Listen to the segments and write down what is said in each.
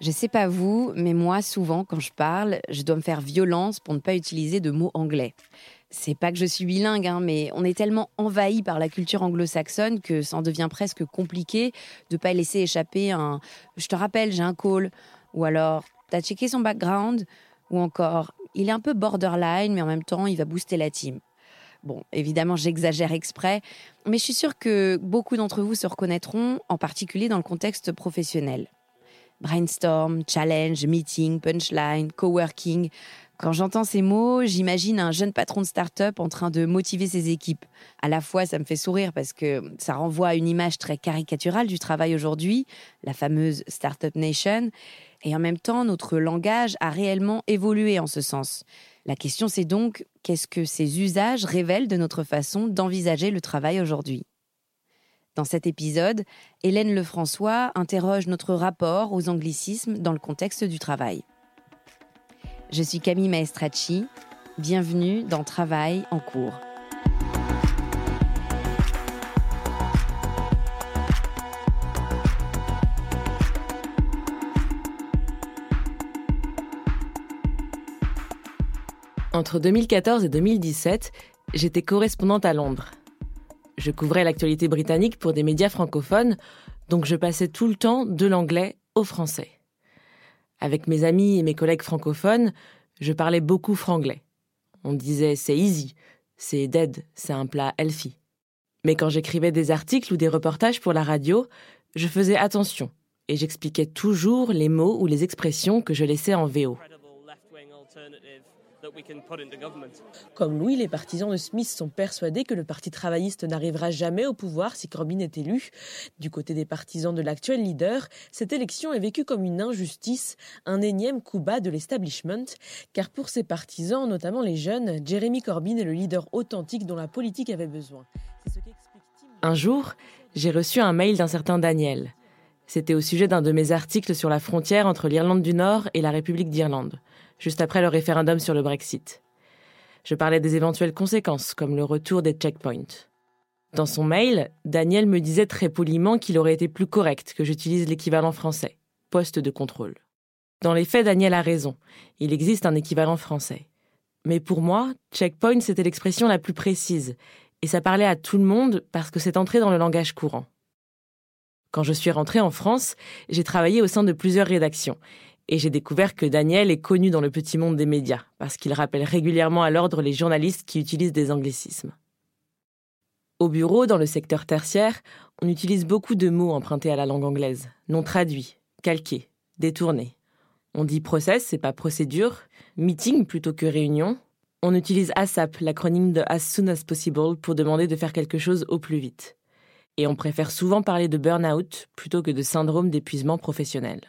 Je sais pas vous, mais moi, souvent, quand je parle, je dois me faire violence pour ne pas utiliser de mots anglais. C'est pas que je suis bilingue, hein, mais on est tellement envahi par la culture anglo-saxonne que ça en devient presque compliqué de pas laisser échapper un je te rappelle, j'ai un call, ou alors t'as checké son background, ou encore il est un peu borderline, mais en même temps il va booster la team. Bon, évidemment, j'exagère exprès, mais je suis sûre que beaucoup d'entre vous se reconnaîtront, en particulier dans le contexte professionnel. Brainstorm, challenge, meeting, punchline, coworking. Quand j'entends ces mots, j'imagine un jeune patron de start-up en train de motiver ses équipes. À la fois, ça me fait sourire parce que ça renvoie à une image très caricaturale du travail aujourd'hui, la fameuse Startup Nation. Et en même temps, notre langage a réellement évolué en ce sens. La question, c'est donc, qu'est-ce que ces usages révèlent de notre façon d'envisager le travail aujourd'hui? Dans cet épisode, Hélène Lefrançois interroge notre rapport aux anglicismes dans le contexte du travail. Je suis Camille Maestracci. Bienvenue dans Travail en cours. Entre 2014 et 2017, j'étais correspondante à Londres. Je couvrais l'actualité britannique pour des médias francophones, donc je passais tout le temps de l'anglais au français. Avec mes amis et mes collègues francophones, je parlais beaucoup franglais. On disait c'est easy, c'est dead, c'est un plat healthy. Mais quand j'écrivais des articles ou des reportages pour la radio, je faisais attention et j'expliquais toujours les mots ou les expressions que je laissais en VO. Comme Louis, les partisans de Smith sont persuadés que le Parti travailliste n'arrivera jamais au pouvoir si Corbyn est élu. Du côté des partisans de l'actuel leader, cette élection est vécue comme une injustice, un énième coup bas de l'establishment, car pour ses partisans, notamment les jeunes, Jeremy Corbyn est le leader authentique dont la politique avait besoin. Un jour, j'ai reçu un mail d'un certain Daniel. C'était au sujet d'un de mes articles sur la frontière entre l'Irlande du Nord et la République d'Irlande juste après le référendum sur le Brexit. Je parlais des éventuelles conséquences, comme le retour des checkpoints. Dans son mail, Daniel me disait très poliment qu'il aurait été plus correct que j'utilise l'équivalent français, poste de contrôle. Dans les faits, Daniel a raison. Il existe un équivalent français. Mais pour moi, checkpoint, c'était l'expression la plus précise, et ça parlait à tout le monde parce que c'est entré dans le langage courant. Quand je suis rentrée en France, j'ai travaillé au sein de plusieurs rédactions, et j'ai découvert que Daniel est connu dans le petit monde des médias, parce qu'il rappelle régulièrement à l'ordre les journalistes qui utilisent des anglicismes. Au bureau, dans le secteur tertiaire, on utilise beaucoup de mots empruntés à la langue anglaise, non traduits, calqués, détournés. On dit process, c'est pas procédure, meeting plutôt que réunion. On utilise ASAP, l'acronyme de As Soon as Possible, pour demander de faire quelque chose au plus vite. Et on préfère souvent parler de burn-out plutôt que de syndrome d'épuisement professionnel.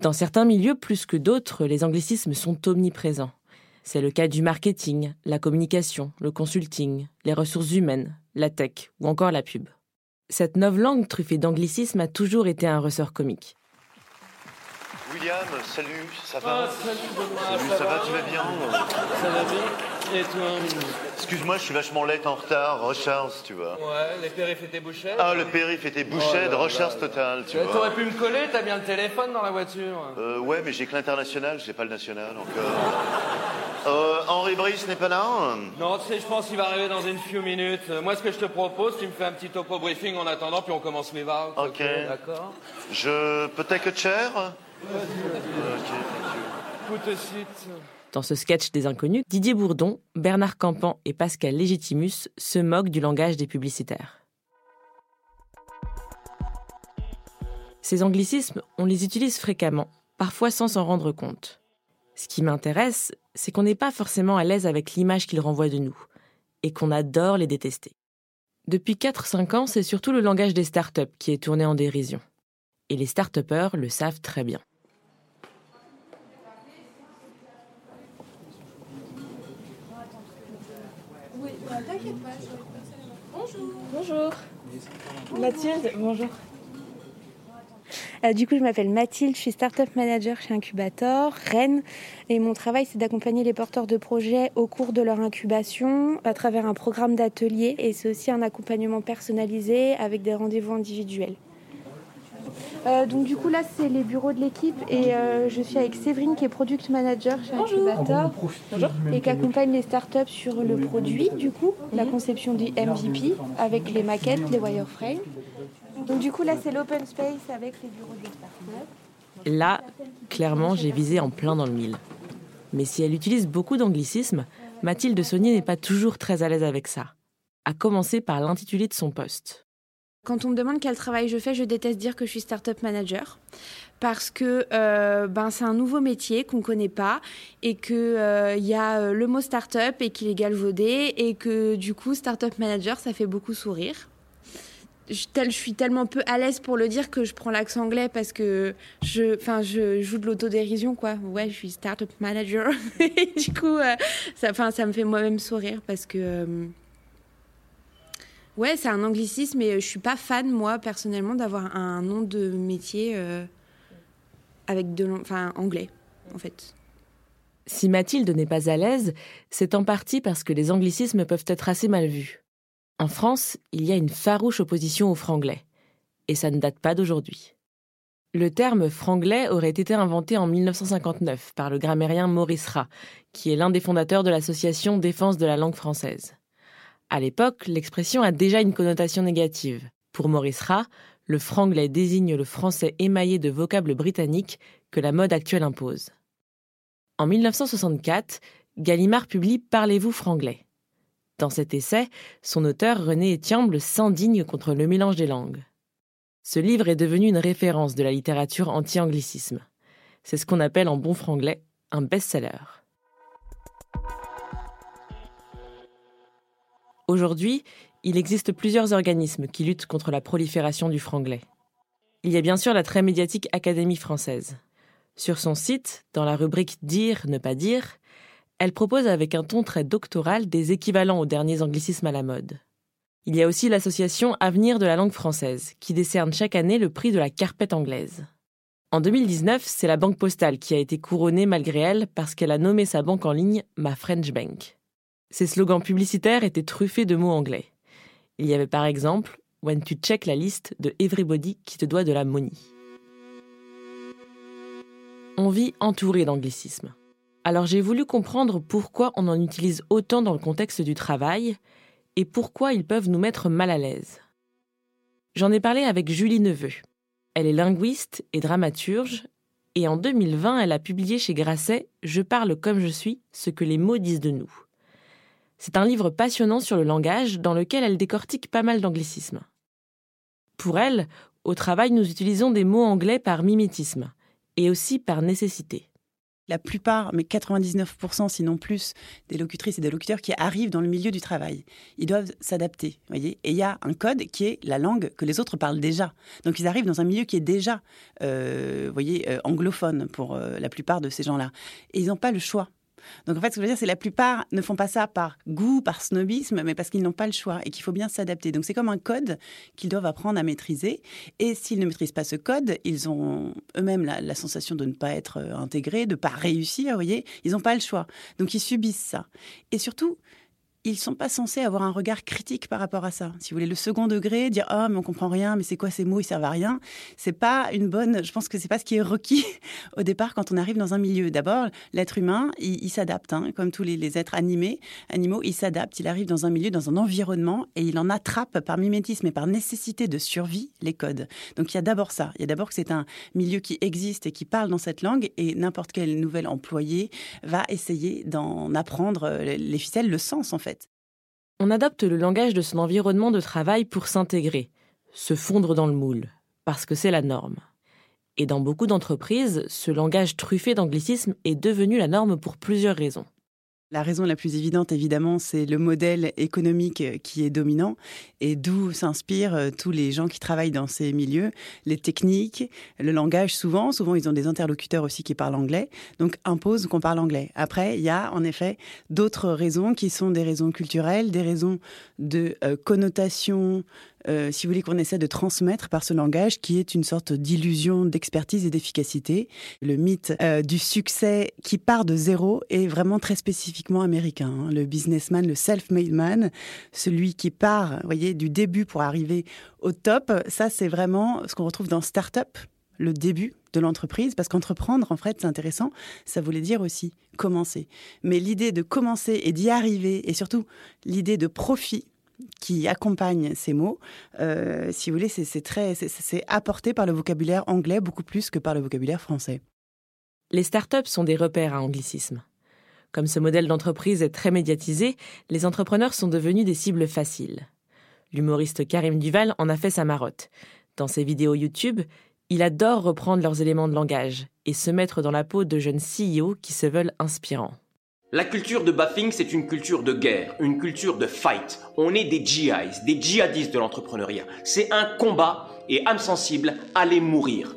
Dans certains milieux plus que d'autres, les anglicismes sont omniprésents. C'est le cas du marketing, la communication, le consulting, les ressources humaines, la tech ou encore la pub. Cette langue truffée d'anglicisme a toujours été un ressort comique. William, salut, ça va? Ah, Salut Salut, ça, va, tu vas bien? Ça va bien. Et toi Excuse-moi, je suis vachement late en retard, recharge, tu vois. Ouais, les périphes étaient bouchés Ah, le périph était bouché, oh de recharge totale, tu vois. T'aurais pu me coller, t'as bien le téléphone dans la voiture. Euh, ouais, mais j'ai que l'international, j'ai pas le national encore. Euh, Henri Brice n'est pas là? Non, tu sais, je pense qu'il va arriver dans une few minutes. Moi, ce que je te propose, tu me fais un petit topo briefing en attendant, puis on commence les vagues. Ok. D'accord? Je peux take a chair dans ce sketch des inconnus, Didier Bourdon, Bernard Campan et Pascal Légitimus se moquent du langage des publicitaires. Ces anglicismes, on les utilise fréquemment, parfois sans s'en rendre compte. Ce qui m'intéresse, c'est qu'on n'est pas forcément à l'aise avec l'image qu'ils renvoient de nous, et qu'on adore les détester. Depuis 4-5 ans, c'est surtout le langage des startups qui est tourné en dérision. Et les start le savent très bien. Bonjour. Bonjour. Mathilde, bonjour. Euh, du coup, je m'appelle Mathilde, je suis Startup Manager chez Incubator, Rennes. Et mon travail, c'est d'accompagner les porteurs de projets au cours de leur incubation à travers un programme d'atelier. Et c'est aussi un accompagnement personnalisé avec des rendez-vous individuels. Euh, donc du coup là c'est les bureaux de l'équipe et euh, je suis avec Séverine qui est product manager chez Incubator et qui accompagne les startups sur le produit du coup, la conception du MVP avec les maquettes, les wireframes. Donc du coup là c'est l'open space avec les bureaux de startups. Là, clairement j'ai visé en plein dans le mille. Mais si elle utilise beaucoup d'anglicismes, Mathilde Saunier n'est pas toujours très à l'aise avec ça. À commencer par l'intitulé de son poste. Quand on me demande quel travail je fais, je déteste dire que je suis startup manager parce que euh, ben, c'est un nouveau métier qu'on ne connaît pas et qu'il euh, y a euh, le mot startup et qu'il est galvaudé et que du coup startup manager ça fait beaucoup sourire. Je, suis tellement peu à l'aise pour le dire que je prends l'accent anglais parce que je, joue de l'autodérision quoi. Ouais, je suis startup manager. et du coup, ça, ça me fait moi-même sourire parce que Ouais, c'est un anglicisme, mais je suis pas fan, moi, personnellement, d'avoir un nom de métier euh, avec de enfin, anglais, en fait. Si Mathilde n'est pas à l'aise, c'est en partie parce que les anglicismes peuvent être assez mal vus. En France, il y a une farouche opposition au franglais. Et ça ne date pas d'aujourd'hui. Le terme franglais aurait été inventé en 1959 par le grammairien Maurice Rat, qui est l'un des fondateurs de l'association Défense de la langue française. À l'époque, l'expression a déjà une connotation négative. Pour Maurice Rat, le franglais désigne le français émaillé de vocables britanniques que la mode actuelle impose. En 1964, Gallimard publie Parlez-vous franglais. Dans cet essai, son auteur René Etiamble s'indigne contre le mélange des langues. Ce livre est devenu une référence de la littérature anti-anglicisme. C'est ce qu'on appelle en bon franglais un best-seller. Aujourd'hui, il existe plusieurs organismes qui luttent contre la prolifération du franglais. Il y a bien sûr la très médiatique Académie française. Sur son site, dans la rubrique Dire, ne pas dire, elle propose avec un ton très doctoral des équivalents aux derniers anglicismes à la mode. Il y a aussi l'association Avenir de la langue française, qui décerne chaque année le prix de la carpette anglaise. En 2019, c'est la Banque Postale qui a été couronnée malgré elle parce qu'elle a nommé sa banque en ligne Ma French Bank. Ces slogans publicitaires étaient truffés de mots anglais. Il y avait par exemple When tu check la liste de Everybody qui te doit de la money. On vit entouré d'anglicismes. Alors j'ai voulu comprendre pourquoi on en utilise autant dans le contexte du travail et pourquoi ils peuvent nous mettre mal à l'aise. J'en ai parlé avec Julie Neveu. Elle est linguiste et dramaturge et en 2020 elle a publié chez Grasset Je parle comme je suis, ce que les mots disent de nous. C'est un livre passionnant sur le langage dans lequel elle décortique pas mal d'anglicismes. Pour elle, au travail, nous utilisons des mots anglais par mimétisme, et aussi par nécessité la plupart, mais 99% sinon plus, des locutrices et des locuteurs qui arrivent dans le milieu du travail. Ils doivent s'adapter, voyez. Et il y a un code qui est la langue que les autres parlent déjà. Donc ils arrivent dans un milieu qui est déjà, euh, voyez, euh, anglophone pour euh, la plupart de ces gens-là. Et ils n'ont pas le choix. Donc en fait, ce que je veux dire, c'est la plupart ne font pas ça par goût, par snobisme, mais parce qu'ils n'ont pas le choix et qu'il faut bien s'adapter. Donc c'est comme un code qu'ils doivent apprendre à maîtriser. Et s'ils ne maîtrisent pas ce code, ils ont eux-mêmes la, sensation de ne pas être euh, intégrés, de ne pas réussir, vous voyez. Ils n'ont pas le choix. Donc ils subissent ça. Et surtout, ils sont pas censés avoir un regard critique par rapport à ça. Si vous voulez, le second degré, dire ah mais on comprend rien, mais c'est quoi ces mots, ils servent à rien, c'est pas une bonne. Je pense que c'est pas ce qui est requis au départ quand on arrive dans un milieu. D'abord, l'être humain, il, s'adapte, hein, comme tous les, êtres animés, animaux, il s'adapte. Il arrive dans un milieu, dans un environnement, et il en attrape par mimétisme et par nécessité de survie les codes. Donc il y a d'abord ça. Il y a d'abord que c'est un milieu qui existe et qui parle dans cette langue, et n'importe quel nouvel employé va essayer d'en apprendre les ficelles, le sens en fait. On adopte le langage de son environnement de travail pour s'intégrer, se fondre dans le moule, parce que c'est la norme. Et dans beaucoup d'entreprises, ce langage truffé d'anglicisme est devenu la norme pour plusieurs raisons. La raison la plus évidente, évidemment, c'est le modèle économique qui est dominant et d'où s'inspirent euh, tous les gens qui travaillent dans ces milieux, les techniques, le langage souvent. Souvent, ils ont des interlocuteurs aussi qui parlent anglais, donc imposent qu'on parle anglais. Après, il y a en effet d'autres raisons qui sont des raisons culturelles, des raisons de euh, connotation euh, si vous voulez, qu'on essaie de transmettre par ce langage qui est une sorte d'illusion d'expertise et d'efficacité. Le mythe euh, du succès qui part de zéro est vraiment très spécifiquement américain. Hein. Le businessman, le self-made man, celui qui part, voyez, du début pour arriver au top, ça c'est vraiment ce qu'on retrouve dans Startup, le début de l'entreprise, parce qu'entreprendre, en fait, c'est intéressant, ça voulait dire aussi commencer. Mais l'idée de commencer et d'y arriver, et surtout l'idée de profit, qui accompagne ces mots, euh, si vous voulez, c'est très, c'est apporté par le vocabulaire anglais beaucoup plus que par le vocabulaire français. Les startups sont des repères à anglicisme. Comme ce modèle d'entreprise est très médiatisé, les entrepreneurs sont devenus des cibles faciles. L'humoriste Karim Duval en a fait sa marotte. Dans ses vidéos YouTube, il adore reprendre leurs éléments de langage et se mettre dans la peau de jeunes CEO qui se veulent inspirants. La culture de Baffing, c'est une culture de guerre, une culture de fight. On est des GIs, des djihadistes de l'entrepreneuriat. C'est un combat et âme sensible, allez mourir.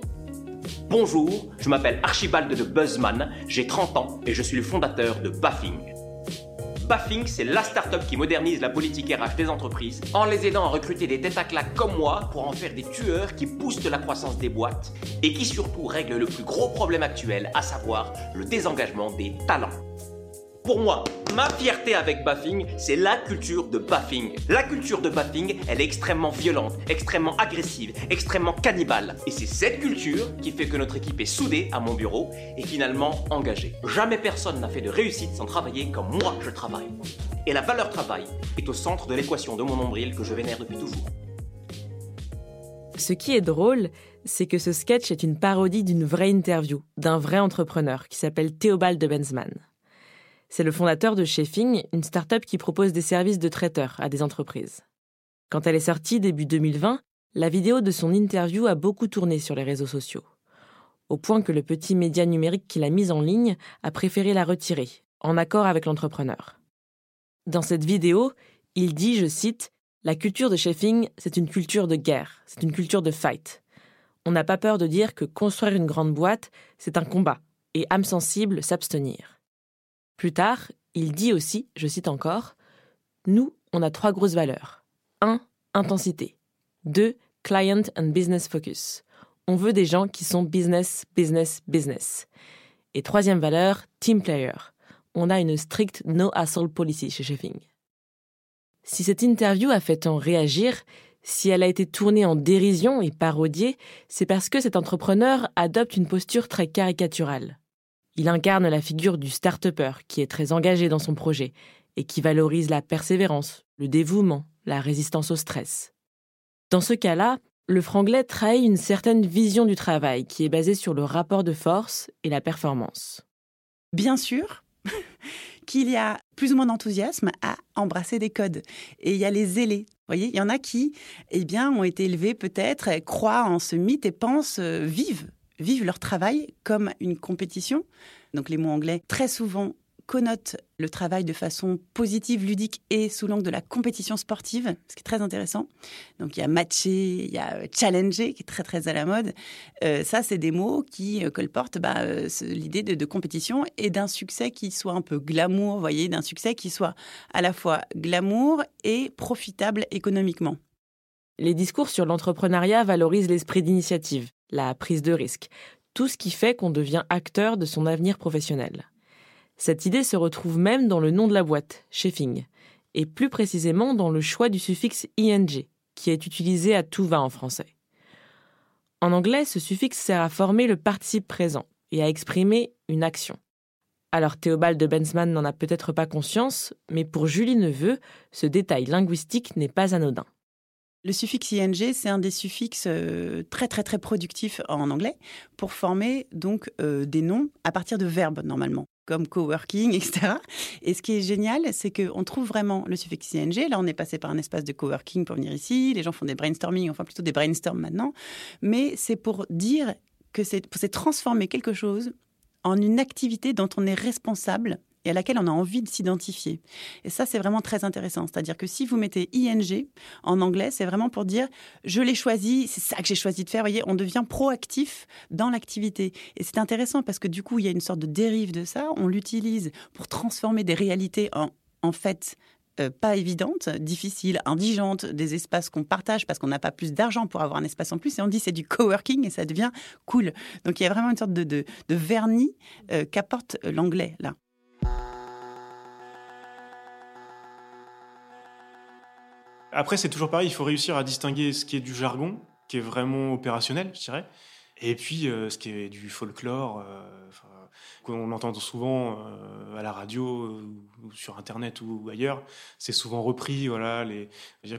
Bonjour, je m'appelle Archibald de Buzzman, j'ai 30 ans et je suis le fondateur de Baffing. Baffing, c'est la start-up qui modernise la politique RH des entreprises en les aidant à recruter des têtes à claques comme moi pour en faire des tueurs qui poussent la croissance des boîtes et qui surtout règlent le plus gros problème actuel, à savoir le désengagement des talents. Pour moi, ma fierté avec Baffing, c'est la culture de Baffing. La culture de Baffing, elle est extrêmement violente, extrêmement agressive, extrêmement cannibale. Et c'est cette culture qui fait que notre équipe est soudée à mon bureau et finalement engagée. Jamais personne n'a fait de réussite sans travailler comme moi je travaille. Et la valeur travail est au centre de l'équation de mon nombril que je vénère depuis toujours. Ce qui est drôle, c'est que ce sketch est une parodie d'une vraie interview d'un vrai entrepreneur qui s'appelle Théobald de Benzman. C'est le fondateur de Chefing, une start-up qui propose des services de traiteur à des entreprises. Quand elle est sortie début 2020, la vidéo de son interview a beaucoup tourné sur les réseaux sociaux. Au point que le petit média numérique qu'il a mis en ligne a préféré la retirer, en accord avec l'entrepreneur. Dans cette vidéo, il dit, je cite, La culture de Chefing, c'est une culture de guerre, c'est une culture de fight. On n'a pas peur de dire que construire une grande boîte, c'est un combat, et âme sensible, s'abstenir. Plus tard, il dit aussi, je cite encore, Nous, on a trois grosses valeurs. 1. Intensité. 2. Client and business focus. On veut des gens qui sont business, business, business. Et troisième valeur, team player. On a une stricte no hassle policy chez Chefing. Si cette interview a fait tant réagir, si elle a été tournée en dérision et parodiée, c'est parce que cet entrepreneur adopte une posture très caricaturale. Il incarne la figure du start-upper qui est très engagé dans son projet et qui valorise la persévérance, le dévouement, la résistance au stress. Dans ce cas-là, le franglais trahit une certaine vision du travail qui est basée sur le rapport de force et la performance. Bien sûr qu'il y a plus ou moins d'enthousiasme à embrasser des codes. Et il y a les zélés. Voyez, il y en a qui, eh bien, ont été élevés peut-être, croient en ce mythe et pensent, euh, vivent vivent leur travail comme une compétition. Donc les mots anglais, très souvent, connotent le travail de façon positive, ludique et sous l'angle de la compétition sportive, ce qui est très intéressant. Donc il y a matcher, il y a challenger, qui est très très à la mode. Euh, ça, c'est des mots qui euh, colportent bah, euh, l'idée de, de, compétition et d'un succès qui soit un peu glamour, voyez, d'un succès qui soit à la fois glamour et profitable économiquement. Les discours sur l'entrepreneuriat valorisent l'esprit d'initiative, la prise de risque, tout ce qui fait qu'on devient acteur de son avenir professionnel. Cette idée se retrouve même dans le nom de la boîte, Chefing, et plus précisément dans le choix du suffixe ing, qui est utilisé à tout va en français. En anglais, ce suffixe sert à former le participe présent et à exprimer une action. Alors Théobald de Bensman n'en a peut-être pas conscience, mais pour Julie Neveu, ce détail linguistique n'est pas anodin. Le suffixe ing, c'est un des suffixes euh, très très très productifs en anglais pour former donc euh, des noms à partir de verbes normalement comme coworking, etc. Et ce qui est génial, c'est qu'on trouve vraiment le suffixe ing. Là, on est passé par un espace de coworking pour venir ici. Les gens font des brainstorming, enfin plutôt des brainstorms maintenant. Mais c'est pour dire que c'est transformer quelque chose en une activité dont on est responsable et à laquelle on a envie de s'identifier. Et ça, c'est vraiment très intéressant. C'est-à-dire que si vous mettez ing en anglais, c'est vraiment pour dire je l'ai choisi, c'est ça que j'ai choisi de faire. Vous voyez, on devient proactif dans l'activité. Et c'est intéressant parce que du coup, il y a une sorte de dérive de ça. On l'utilise pour transformer des réalités en, en fait, euh, pas évidentes, difficiles, indigentes, des espaces qu'on partage parce qu'on n'a pas plus d'argent pour avoir un espace en plus. Et on dit c'est du coworking et ça devient cool. Donc il y a vraiment une sorte de, de, vernis euh, qu'apporte l'anglais là. Après, c'est toujours pareil, il faut réussir à distinguer ce qui est du jargon, qui est vraiment opérationnel, je dirais, et puis euh, ce qui est du folklore, euh, qu'on entend souvent euh, à la radio ou sur Internet ou, ailleurs. C'est souvent repris, voilà.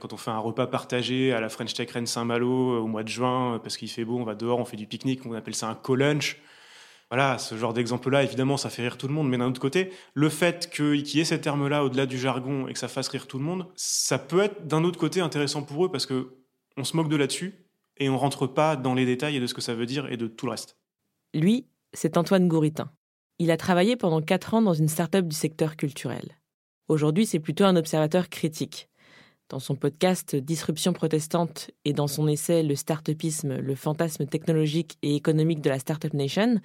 Quand on fait un repas partagé à la French Tech Rennes Saint-Malo au mois de juin, parce qu'il fait beau, on va dehors, on fait du pique-nique, on appelle ça un co-lunch. Voilà, ce genre d'exemple-là, évidemment, ça fait rire tout le monde, mais d'un autre côté, le fait qu'il y ait ces termes-là au-delà du jargon et que ça fasse rire tout le monde, ça peut être d'un autre côté intéressant pour eux parce que on se moque de là-dessus et on rentre pas dans les détails de ce que ça veut dire et de tout le reste. Lui, c'est Antoine Gouritin. Il a travaillé pendant quatre ans dans une start-up du secteur culturel. Aujourd'hui, c'est plutôt un observateur critique. Dans son podcast Disruption protestante et dans son essai Le startupisme, le fantasme technologique et économique de la Startup Nation,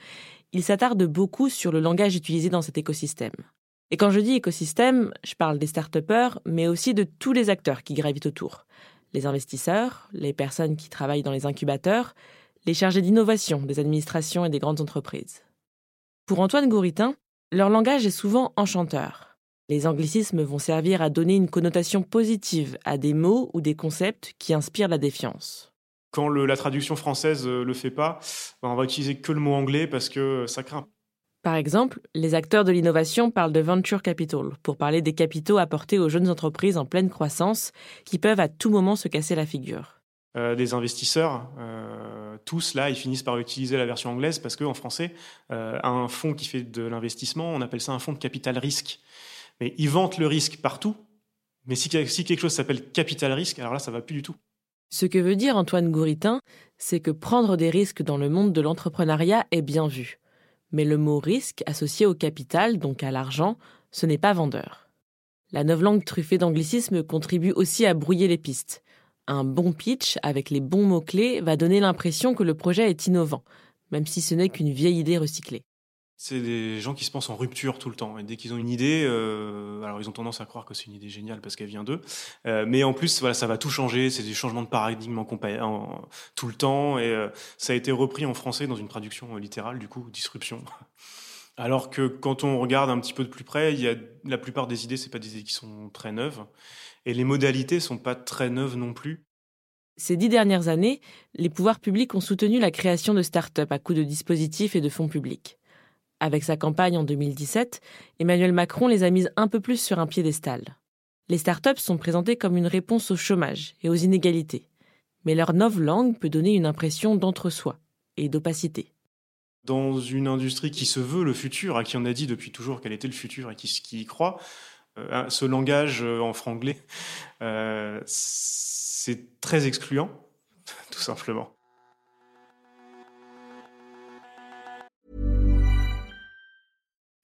il s'attarde beaucoup sur le langage utilisé dans cet écosystème. Et quand je dis écosystème, je parle des start mais aussi de tous les acteurs qui gravitent autour. Les investisseurs, les personnes qui travaillent dans les incubateurs, les chargés d'innovation des administrations et des grandes entreprises. Pour Antoine Gouritin, leur langage est souvent enchanteur. Les anglicismes vont servir à donner une connotation positive à des mots ou des concepts qui inspirent la défiance. Quand la traduction française ne euh, le fait pas, ben, on va utiliser que le mot anglais parce que ça craint. Par exemple, les acteurs de l'innovation parlent de venture capital pour parler des capitaux apportés aux jeunes entreprises en pleine croissance qui peuvent à tout moment se casser la figure. Euh, des investisseurs, euh, tous là, ils finissent par utiliser la version anglaise parce qu'en français, un fonds qui fait de l'investissement, on appelle ça un fonds de capital risque. Mais ils vantent le risque partout. Mais si, quelque chose s'appelle capital risque, alors là, ça va plus du tout. Ce que veut dire Antoine Gouritin, c'est que prendre des risques dans le monde de l'entrepreneuriat est bien vu. Mais le mot risque associé au capital, donc à l'argent, ce n'est pas vendeur. La novlangue truffée d'anglicisme contribue aussi à brouiller les pistes. Un bon pitch avec les bons mots-clés va donner l'impression que le projet est innovant, même si ce n'est qu'une vieille idée recyclée. C'est des gens qui se pensent en rupture tout le temps. Et dès qu'ils ont une idée, euh, alors ils ont tendance à croire que c'est une idée géniale parce qu'elle vient d'eux. Euh, mais en plus, voilà, ça va tout changer. C'est des changements de paradigme en, tout le temps. Et euh, ça a été repris en français dans une traduction littérale, du coup, disruption. Alors que quand on regarde un petit peu de plus près, il y a la plupart des idées, c'est pas des idées qui sont très neuves, et les modalités sont pas très neuves non plus. Ces dix dernières années, les pouvoirs publics ont soutenu la création de start-up à coups de dispositifs et de fonds publics. Avec sa campagne en 2017, Emmanuel Macron les a mises un peu plus sur un piédestal. Les startups sont présentées comme une réponse au chômage et aux inégalités. Mais leur langue peut donner une impression d'entre-soi et d'opacité. Dans une industrie qui se veut le futur, à qui on a dit depuis toujours qu'elle était le futur et qui, y croit, euh, ce langage euh, en franglais, euh, c'est très excluant, tout simplement.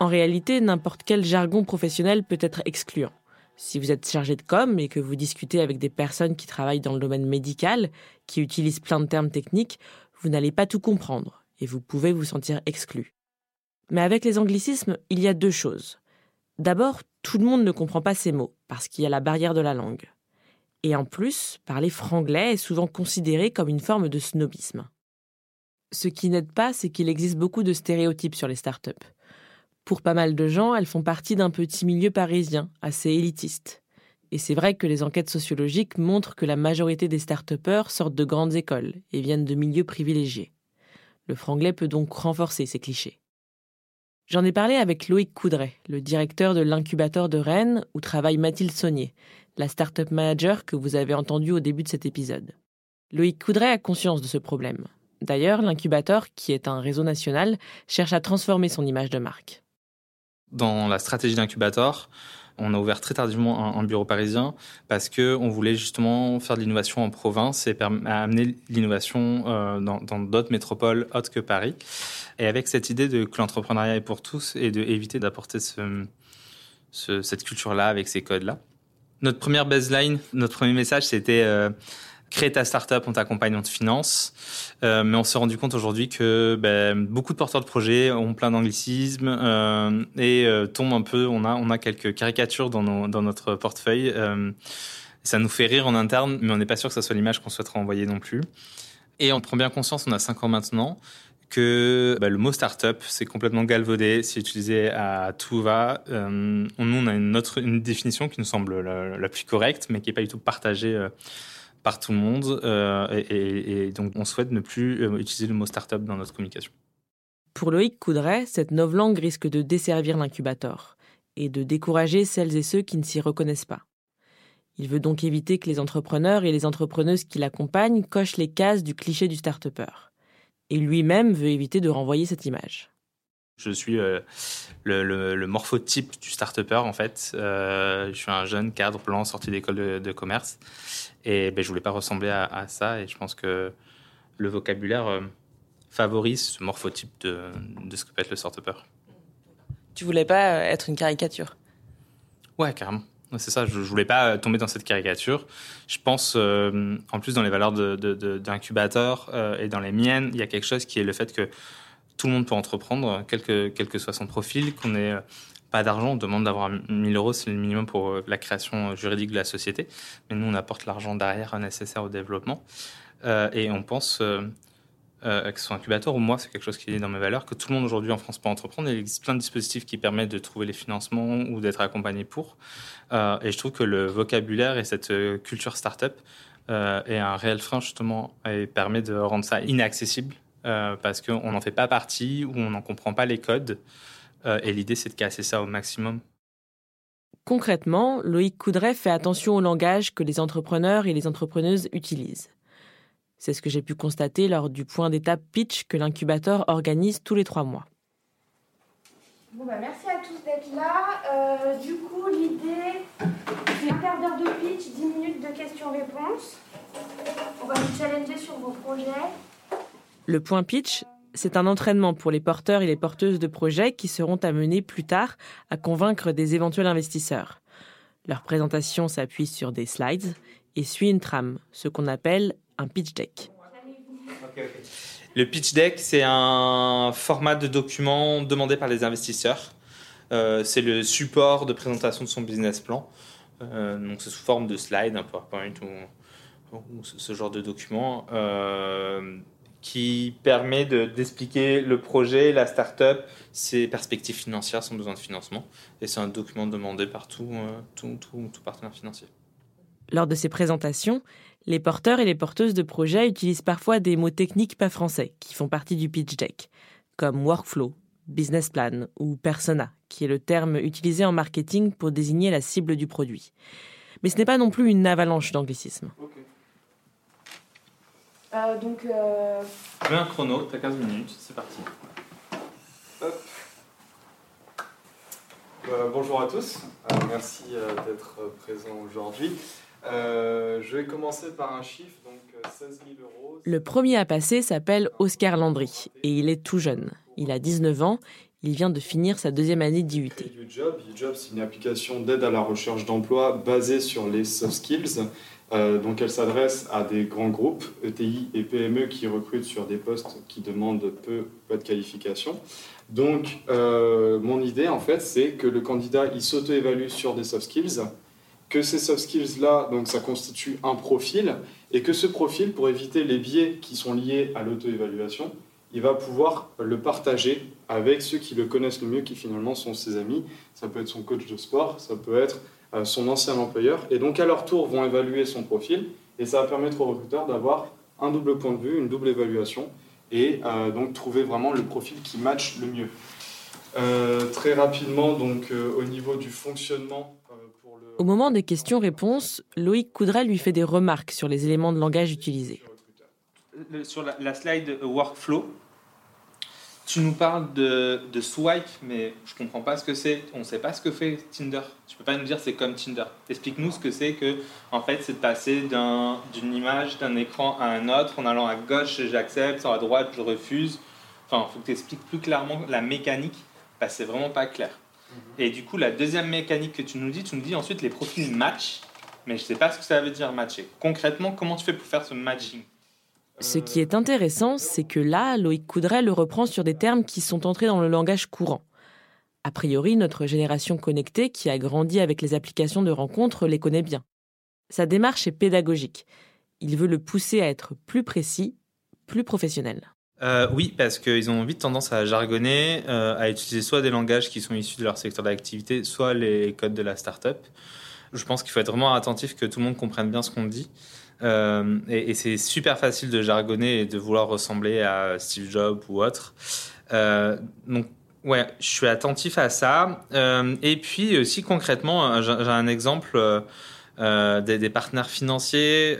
En réalité, n'importe quel jargon professionnel peut être excluant. Si vous êtes chargé de com et que vous discutez avec des personnes qui travaillent dans le domaine médical, qui utilisent plein de termes techniques, vous n'allez pas tout comprendre et vous pouvez vous sentir exclu. Mais avec les anglicismes, il y a deux choses. D'abord, tout le monde ne comprend pas ces mots, parce qu'il y a la barrière de la langue. Et en plus, parler franglais est souvent considéré comme une forme de snobisme. Ce qui n'aide pas, c'est qu'il existe beaucoup de stéréotypes sur les startups. Pour pas mal de gens, elles font partie d'un petit milieu parisien, assez élitiste. Et c'est vrai que les enquêtes sociologiques montrent que la majorité des start sortent de grandes écoles et viennent de milieux privilégiés. Le franglais peut donc renforcer ces clichés. J'en ai parlé avec Loïc Coudray, le directeur de l'incubateur de Rennes où travaille Mathilde Saunier, la startup manager que vous avez entendue au début de cet épisode. Loïc Coudray a conscience de ce problème. D'ailleurs, l'incubateur, qui est un réseau national, cherche à transformer son image de marque. Dans la stratégie d'incubateur, on a ouvert très tardivement un, bureau parisien parce que on voulait justement faire de l'innovation en province et amener l'innovation euh, dans d'autres métropoles autres que Paris. Et avec cette idée de que l'entrepreneuriat est pour tous et d'éviter d'apporter ce, cette culture-là avec ces codes-là. Notre première baseline, notre premier message, c'était euh, crée ta startup, on t'accompagne, on te finance. Euh, mais on s'est rendu compte aujourd'hui que ben, beaucoup de porteurs de projets ont plein d'anglicismes euh, et euh, tombent un peu. On a, on a quelques caricatures dans, nos, dans notre portefeuille. Euh, ça nous fait rire en interne, mais on n'est pas sûr que ça soit l'image qu'on souhaiterait envoyer non plus. Et on prend bien conscience, on a cinq ans maintenant, que bah, le mot startup, c'est complètement galvaudé, c'est utilisé à tout va. Euh, nous, on a une autre une définition qui nous semble la, la plus correcte, mais qui n'est pas du tout partagée euh, par tout le monde. Euh, et, donc, on souhaite ne plus euh, utiliser le mot startup dans notre communication. Pour Loïc Coudray, cette novlangue risque de desservir l'incubateur et de décourager celles et ceux qui ne s'y reconnaissent pas. Il veut donc éviter que les entrepreneurs et les entrepreneuses qui l'accompagnent cochent les cases du cliché du start-upper. Et lui-même veut éviter de renvoyer cette image. Je suis euh, le, le, le, morphotype du start-upper, en fait. Euh, je suis un jeune cadre blanc sorti d'école de, de, commerce. Et ben, je voulais pas ressembler à, à, ça. Et je pense que le vocabulaire euh, favorise ce morphotype de, de, ce que peut être le start-upper. Tu voulais pas être une caricature? Ouais, carrément. C'est ça, je, je voulais pas tomber dans cette caricature. Je pense, en plus, dans les valeurs d'incubateur et dans les miennes, il y a quelque chose qui est le fait que tout le monde peut entreprendre, quel que, quel que soit son profil, qu'on n'ait pas d'argent, on demande d'avoir 1000 euros, c'est le minimum pour la création juridique de la société. Mais nous, on apporte l'argent derrière nécessaire au développement. Euh, et on pense, euh, euh, que ce soit incubateur ou moi, c'est quelque chose qui est dans mes valeurs, que tout le monde aujourd'hui en France peut entreprendre. Il existe plein de dispositifs qui permettent de trouver les financements ou d'être accompagné pour. Euh, et je trouve que le vocabulaire et cette culture start-up euh, est un réel frein justement et permet de rendre ça inaccessible euh, parce qu'on n'en fait pas partie ou on n'en comprend pas les codes. Euh, et l'idée, c'est de casser ça au maximum. Concrètement, Loïc Coudray fait attention au langage que les entrepreneurs et les entrepreneuses utilisent. C'est ce que j'ai pu constater lors du point d'étape pitch que l'incubateur organise tous les trois mois. Bon bah merci à tous d'être là. Euh, du coup, l'idée, c'est un quart d'heure de pitch, 10 minutes de questions-réponses. On va vous challenger sur vos projets. Le point pitch, c'est un entraînement pour les porteurs et les porteuses de projets qui seront amenés plus tard à convaincre des éventuels investisseurs. Leur présentation s'appuie sur des slides et suit une trame, ce qu'on appelle un pitch deck. Le pitch deck, c'est un format de document demandé par les investisseurs. Euh, c'est le support de présentation de son business plan. Euh, donc c'est sous forme de slide, un PowerPoint ou, ce genre de document. Euh, qui permet d'expliquer de, le projet, la start-up, ses perspectives financières, son besoin de financement. Et c'est un document demandé par tout, euh, tout, tout, tout, partenaire financier. Lors de ces présentations, Les porteurs et les porteuses de projets utilisent parfois des mots techniques pas français qui font partie du pitch deck, comme workflow, business plan ou persona, qui est le terme utilisé en marketing pour désigner la cible du produit. Mais ce n'est pas non plus une avalanche d'anglicisme. Euh, donc. Euh... Je mets un chrono, t'as 15 minutes, c'est parti. Hop. Euh, bonjour à tous, euh, merci euh, d'être présents aujourd'hui. je vais commencer par un chiffre, donc 16 000 euros. Le premier à passer s'appelle Oscar Landry et il est tout jeune. Il a 19 ans, il vient de finir sa deuxième année d'IUT. UJob, UJob c'est une application d'aide à la recherche d'emploi basée sur les soft skills. Donc elle s'adresse à des grands groupes, ETI et PME qui recrutent sur des postes qui demandent peu, peu de qualification. Donc, euh, mon idée, en fait, c'est que le candidat, il s'auto-évalue sur des soft skills, que ces soft skills-là, donc ça constitue un profil, et que ce profil, pour éviter les biais qui sont liés à l'auto-évaluation, il va pouvoir le partager avec ceux qui le connaissent le mieux, qui finalement sont ses amis. Ça peut être son coach de sport, ça peut être euh, son ancien employeur. Et donc, à leur tour, vont évaluer son profil, et ça va permettre au recruteur d'avoir un double point de vue, une double évaluation, et euh, donc trouver vraiment le profil qui match le mieux. Euh, très rapidement, donc euh, au niveau du fonctionnement. Pour le... Au moment des questions-réponses, Loïc Coudray lui fait des remarques sur les éléments de langage utilisés. sur la, la, slide workflow, tu nous parles de, de swipe, mais je comprends pas ce que c'est. On ne sait pas ce que fait Tinder. Tu peux pas nous dire c'est comme Tinder. Explique-nous ce que c'est que, en fait, c'est de passer d'une image, d'un écran à un autre, en allant à gauche, j'accepte, à droite, je refuse. Enfin, il faut que tu expliques plus clairement la mécanique, parce que c'est vraiment pas clair. Mhm. Et du coup, la deuxième mécanique que tu nous dis, tu nous dis ensuite les profils match, mais je sais pas ce que ça veut dire matcher. Concrètement, comment tu fais pour faire ce matching? Ce qui est intéressant, c'est que là, Loïc Coudray le reprend sur des termes qui sont entrés dans le langage courant. A priori, notre génération connectée, qui a grandi avec les applications de rencontres, les connaît bien. Sa démarche est pédagogique. Il veut le pousser à être plus précis, plus professionnel. Euh, oui, parce qu'ils ont vite tendance à jargonner, euh, à utiliser soit des langages qui sont issus de leur secteur d'activité, soit les codes de la start-up. Je pense qu'il faut être vraiment attentif que tout le monde comprenne bien ce qu'on dit. Euh, et, c'est super facile de jargonner et de vouloir ressembler à Steve Jobs ou autre. Euh, donc, ouais, je suis attentif à ça. Euh, et puis aussi concrètement, j'ai un exemple des, partenaires financiers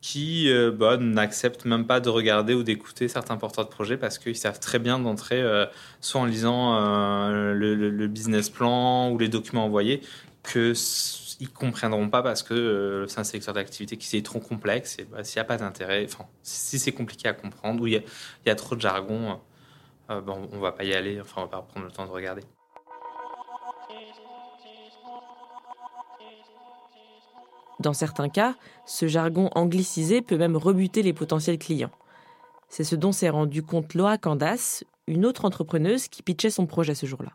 qui bah, n'acceptent même pas de regarder ou d'écouter certains porteurs de projets parce qu'ils savent très bien d'entrer, soit en lisant le, le, business plan ou les documents envoyés, que ils comprendront pas parce que euh, c'est un secteur d'activité qui est trop complexe et bah, s'il n'y a pas d'intérêt, enfin, si c'est compliqué à comprendre ou il y, a trop de jargon, euh, bon, on va pas y aller, enfin, on va pas prendre le temps de regarder. Dans certains cas, ce jargon anglicisé peut même rebuter les potentiels clients. C'est ce dont s'est rendu compte Laura Candace, une autre entrepreneuse qui pitchait son projet ce jour-là.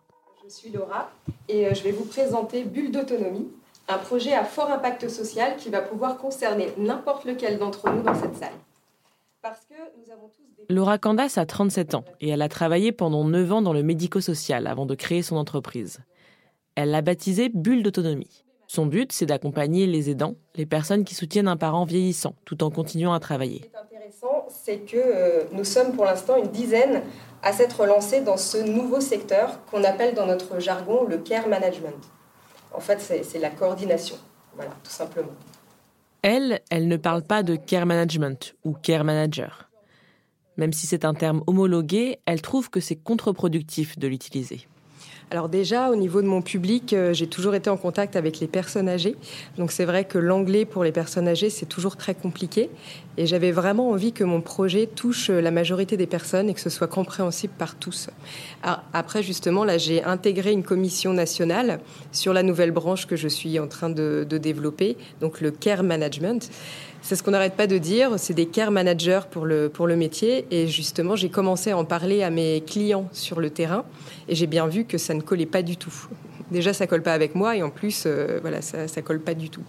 Je suis Laura et euh, je vais vous présenter Bulle d'autonomie, un projet à fort impact social qui va pouvoir concerner n'importe lequel d'entre nous dans cette salle. Parce que nous avons tous des... Laura Candas a 37 ans et elle a travaillé pendant 9 ans dans le médico-social avant de créer son entreprise. Elle l'a baptisée Bulle d'autonomie. Son but, c'est d'accompagner les aidants, les personnes qui soutiennent un parent vieillissant, tout en continuant à travailler. Ce qui est intéressant, c'est que euh, nous sommes pour l'instant une dizaine à s'être lancés dans ce nouveau secteur qu'on appelle dans notre jargon le care management. En fait, c'est la coordination. Tout simplement. Elle, elle ne parle pas de care management ou care manager. Même si c'est un terme homologué, elle trouve que c'est contre-productif de l'utiliser. Alors déjà, au niveau de mon public, euh, j'ai toujours été en contact avec les personnes âgées. Donc c'est vrai que l'anglais pour les personnes âgées, c'est toujours très compliqué. Et j'avais vraiment envie que mon projet touche la majorité des personnes et que ce soit compréhensible par tous. après, justement, là, j'ai intégré une commission nationale sur la nouvelle branche que je suis en train de développer, donc le Care Management. C'est ce qu'on n'arrête pas de dire, c'est des care managers pour le, pour le métier. Et justement, j'ai commencé à en parler à mes clients sur le terrain et j'ai bien vu que ça ne collait pas du tout. Déjà, ça colle pas avec moi et en plus, euh, voilà, ça, ça colle pas du tout.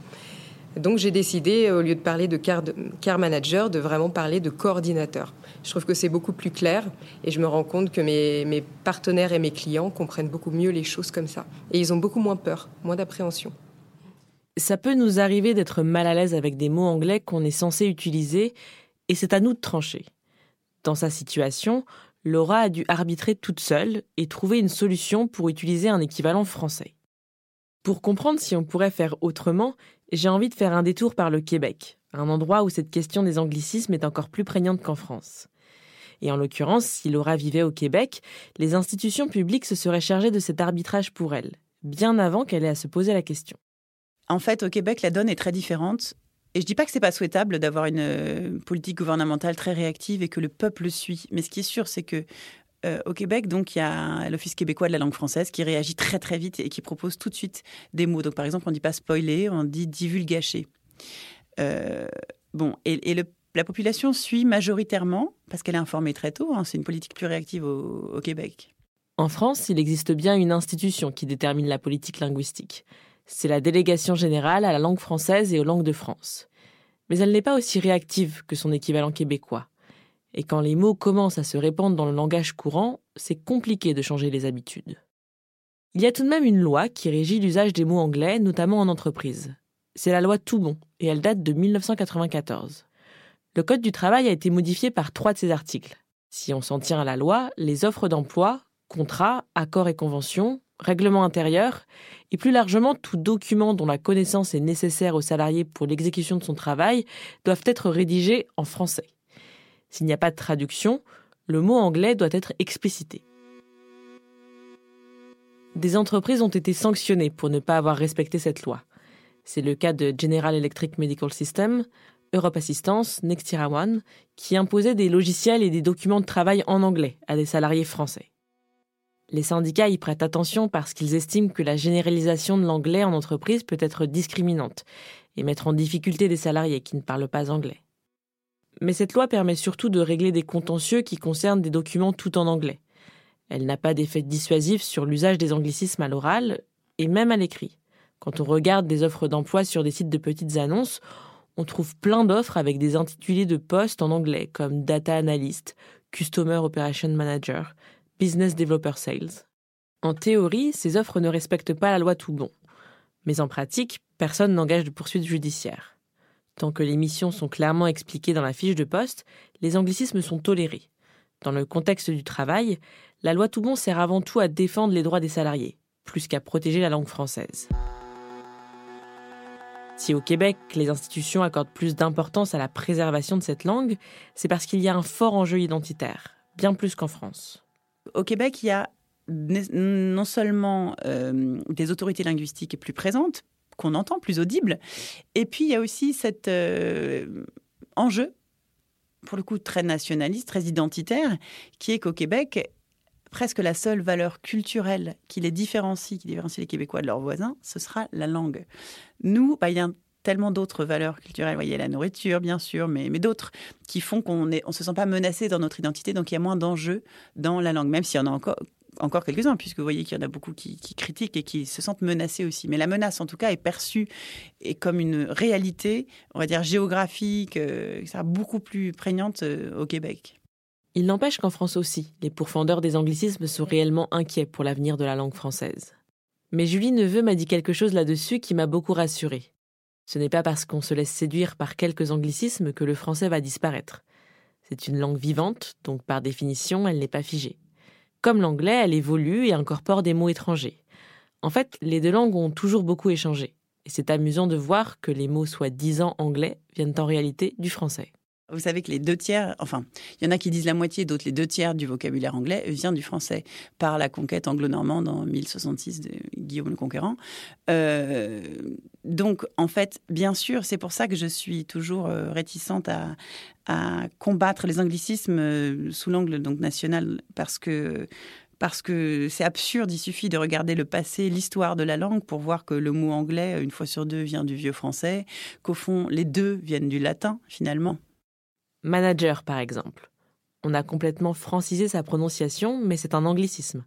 Donc j'ai décidé, au lieu de parler de care, care, manager, de vraiment parler de coordinateur. Je trouve que c'est beaucoup plus clair et je me rends compte que mes, mes, partenaires et mes clients comprennent beaucoup mieux les choses comme ça. Et ils ont beaucoup moins peur, moins d'appréhension. Ça peut nous arriver d'être mal à l'aise avec des mots anglais qu'on est censé utiliser, et c'est à nous de trancher. Dans sa situation, Laura a dû arbitrer toute seule et trouver une solution pour utiliser un équivalent français. Pour comprendre si on pourrait faire autrement, j'ai envie de faire un détour par le Québec, un endroit où cette question des anglicismes est encore plus prégnante qu'en France. Et en l'occurrence, si Laura vivait au Québec, les institutions publiques se seraient chargées de cet arbitrage pour elle, bien avant qu'elle ait à se poser la question. En fait, au Québec, la donne est très différente. Et je dis pas que c'est pas souhaitable d'avoir une euh, politique gouvernementale très réactive et que le peuple suit. Mais ce qui est sûr, c'est que euh, au Québec, donc, il y a l'Office québécois de la langue française qui réagit très très vite et qui propose tout de suite des mots. Donc, par exemple, on ne dit pas spoiler, on dit divulgacher. Euh, bon, et, la population suit majoritairement, parce qu'elle est informée très tôt, hein, c'est une politique plus réactive au Québec. En France, il existe bien une institution qui détermine la politique linguistique. C'est la délégation générale à la langue française et aux langues de France. Mais elle n'est pas aussi réactive que son équivalent québécois. Et quand les mots commencent à se répandre dans le langage courant, c'est compliqué de changer les habitudes. Il y a tout de même une loi qui régit l'usage des mots anglais, notamment en entreprise. C'est la loi Toubon, et elle date de 1994. Le Code du travail a été modifié par trois de ses articles. Si on s'en tient à la loi, les offres d'emploi, contrats, accords et conventions, règlements intérieurs, et plus largement tout document dont la connaissance est nécessaire au salarié pour l'exécution de son travail, doivent être rédigés en français. S'il n'y a pas de traduction, le mot anglais doit être explicité. Des entreprises ont été sanctionnées pour ne pas avoir respecté cette loi. C'est le cas de General Electric Medical System, Europe Assistance, Nextira One, qui imposaient des logiciels et des documents de travail en anglais à des salariés français. Les syndicats y prêtent attention parce qu'ils estiment que la généralisation de l'anglais en entreprise peut être discriminante et mettre en difficulté des salariés qui ne parlent pas anglais. Mais cette loi permet surtout de régler des contentieux qui concernent des documents tout en anglais. Elle n'a pas d'effet dissuasif sur l'usage des anglicismes à l'oral et même à l'écrit. Quand on regarde des offres d'emploi sur des sites de petites annonces, on trouve plein d'offres avec des intitulés de postes en anglais comme Data Analyst, Customer Operation Manager, Business Developer Sales. En théorie, ces offres ne respectent pas la loi tout bon. Mais en pratique, personne n'engage de poursuite judiciaire. Tant que les missions sont clairement expliquées dans la fiche de poste, les anglicismes sont tolérés. Dans le contexte du travail, la loi Toubon sert avant tout à défendre les droits des salariés, plus qu'à protéger la langue française. Si au Québec, les institutions accordent plus d'importance à la préservation de cette langue, c'est parce qu'il y a un fort enjeu identitaire, bien plus qu'en France. Au Québec, il y a non seulement euh, des autorités linguistiques plus présentes, qu'on entend, plus audible. Et puis, il y a aussi cet euh, enjeu, pour le coup très nationaliste, très identitaire, qui est qu'au Québec, presque la seule valeur culturelle qui les différencie, qui différencie les Québécois de leurs voisins, ce sera la langue. Nous, bah, il y a tellement d'autres valeurs culturelles. Vous voyez, la nourriture, bien sûr, mais, mais d'autres qui font qu'on ne on se sent pas menacé dans notre identité, donc il y a moins d'enjeux dans la langue, même s'il y en a encore, encore quelques-uns, puisque vous voyez qu'il y en a beaucoup qui, critiquent et qui se sentent menacés aussi. Mais la menace, en tout cas, est perçue et comme une réalité, on va dire géographique, euh, beaucoup plus prégnante euh, au Québec. Il n'empêche qu'en France aussi, les pourfendeurs des anglicismes sont réellement inquiets pour l'avenir de la langue française. Mais Julie Neveu m'a dit quelque chose là-dessus qui m'a beaucoup rassurée. Ce n'est pas parce qu'on se laisse séduire par quelques anglicismes que le français va disparaître. C'est une langue vivante, donc par définition, elle n'est pas figée. Comme l'anglais, elle évolue et incorpore des mots étrangers. En fait, les deux langues ont toujours beaucoup échangé. Et c'est amusant de voir que les mots soi-disant anglais viennent en réalité du français. Vous savez que les deux tiers, enfin, il y en a qui disent la moitié, d'autres les deux tiers du vocabulaire anglais vient du français par la conquête anglo-normande en 1066 de Guillaume le Conquérant. Euh, donc, en fait, bien sûr, c'est pour ça que je suis toujours euh, réticente à, à combattre les anglicismes euh, sous l'angle donc national, parce que parce que c'est absurde, il suffit de regarder le passé, l'histoire de la langue pour voir que le mot anglais, une fois sur deux, vient du vieux français, qu'au fond, les deux viennent du latin, finalement. Manager, par exemple. On a complètement francisé sa prononciation, mais c'est un anglicisme.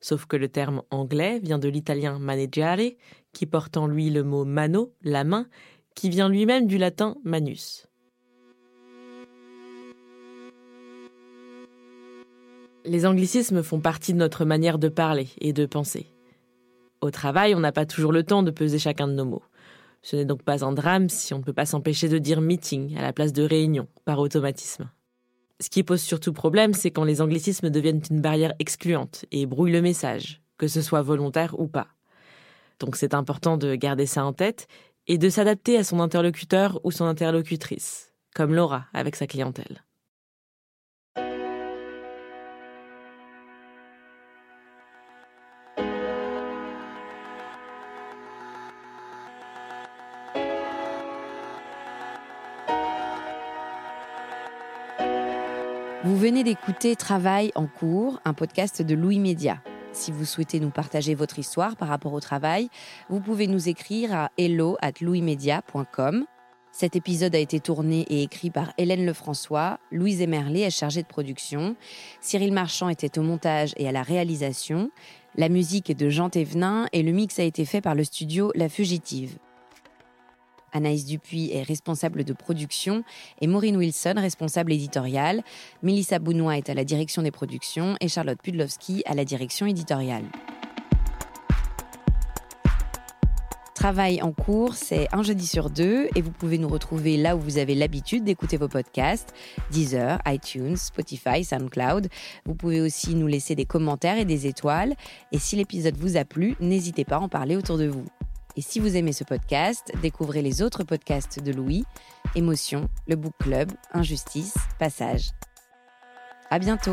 Sauf que le terme anglais vient de l'italien maneggiare, qui porte en lui le mot mano, la main, qui vient lui-même du latin manus. Les anglicismes font partie de notre manière de parler et de penser. Au travail, on n'a pas toujours le temps de peser chacun de nos mots. Ce n'est donc pas un drame si on ne peut pas s'empêcher de dire meeting à la place de réunion, par automatisme. Ce qui pose surtout problème, c'est quand les anglicismes deviennent une barrière excluante et brouillent le message, que ce soit volontaire ou pas. Donc c'est important de garder ça en tête et de s'adapter à son interlocuteur ou son interlocutrice, comme Laura avec sa clientèle. Venez d'écouter Travail en cours, un podcast de Louis Média. Si vous souhaitez nous partager votre histoire par rapport au travail, vous pouvez nous écrire à hello at louismedia.com. Cet épisode a été tourné et écrit par Hélène Lefrançois, Louise Emerlé est chargée de production, Cyril Marchand était au montage et à la réalisation, la musique est de Jean Thévenin et le mix a été fait par le studio La Fugitive. Anaïs Dupuis est responsable de production et Maureen Wilson responsable éditoriale. Melissa Bounois est à la direction des productions et Charlotte Pudlowski à la direction éditoriale. Travail en cours, c'est un jeudi sur deux et vous pouvez nous retrouver là où vous avez l'habitude d'écouter vos podcasts, Deezer, iTunes, Spotify, SoundCloud. Vous pouvez aussi nous laisser des commentaires et des étoiles. Et si l'épisode vous a plu, n'hésitez pas à en parler autour de vous. Et si vous aimez ce podcast, découvrez les autres podcasts de Louis, Émotion, le Book Club, Injustice, Passage. À bientôt!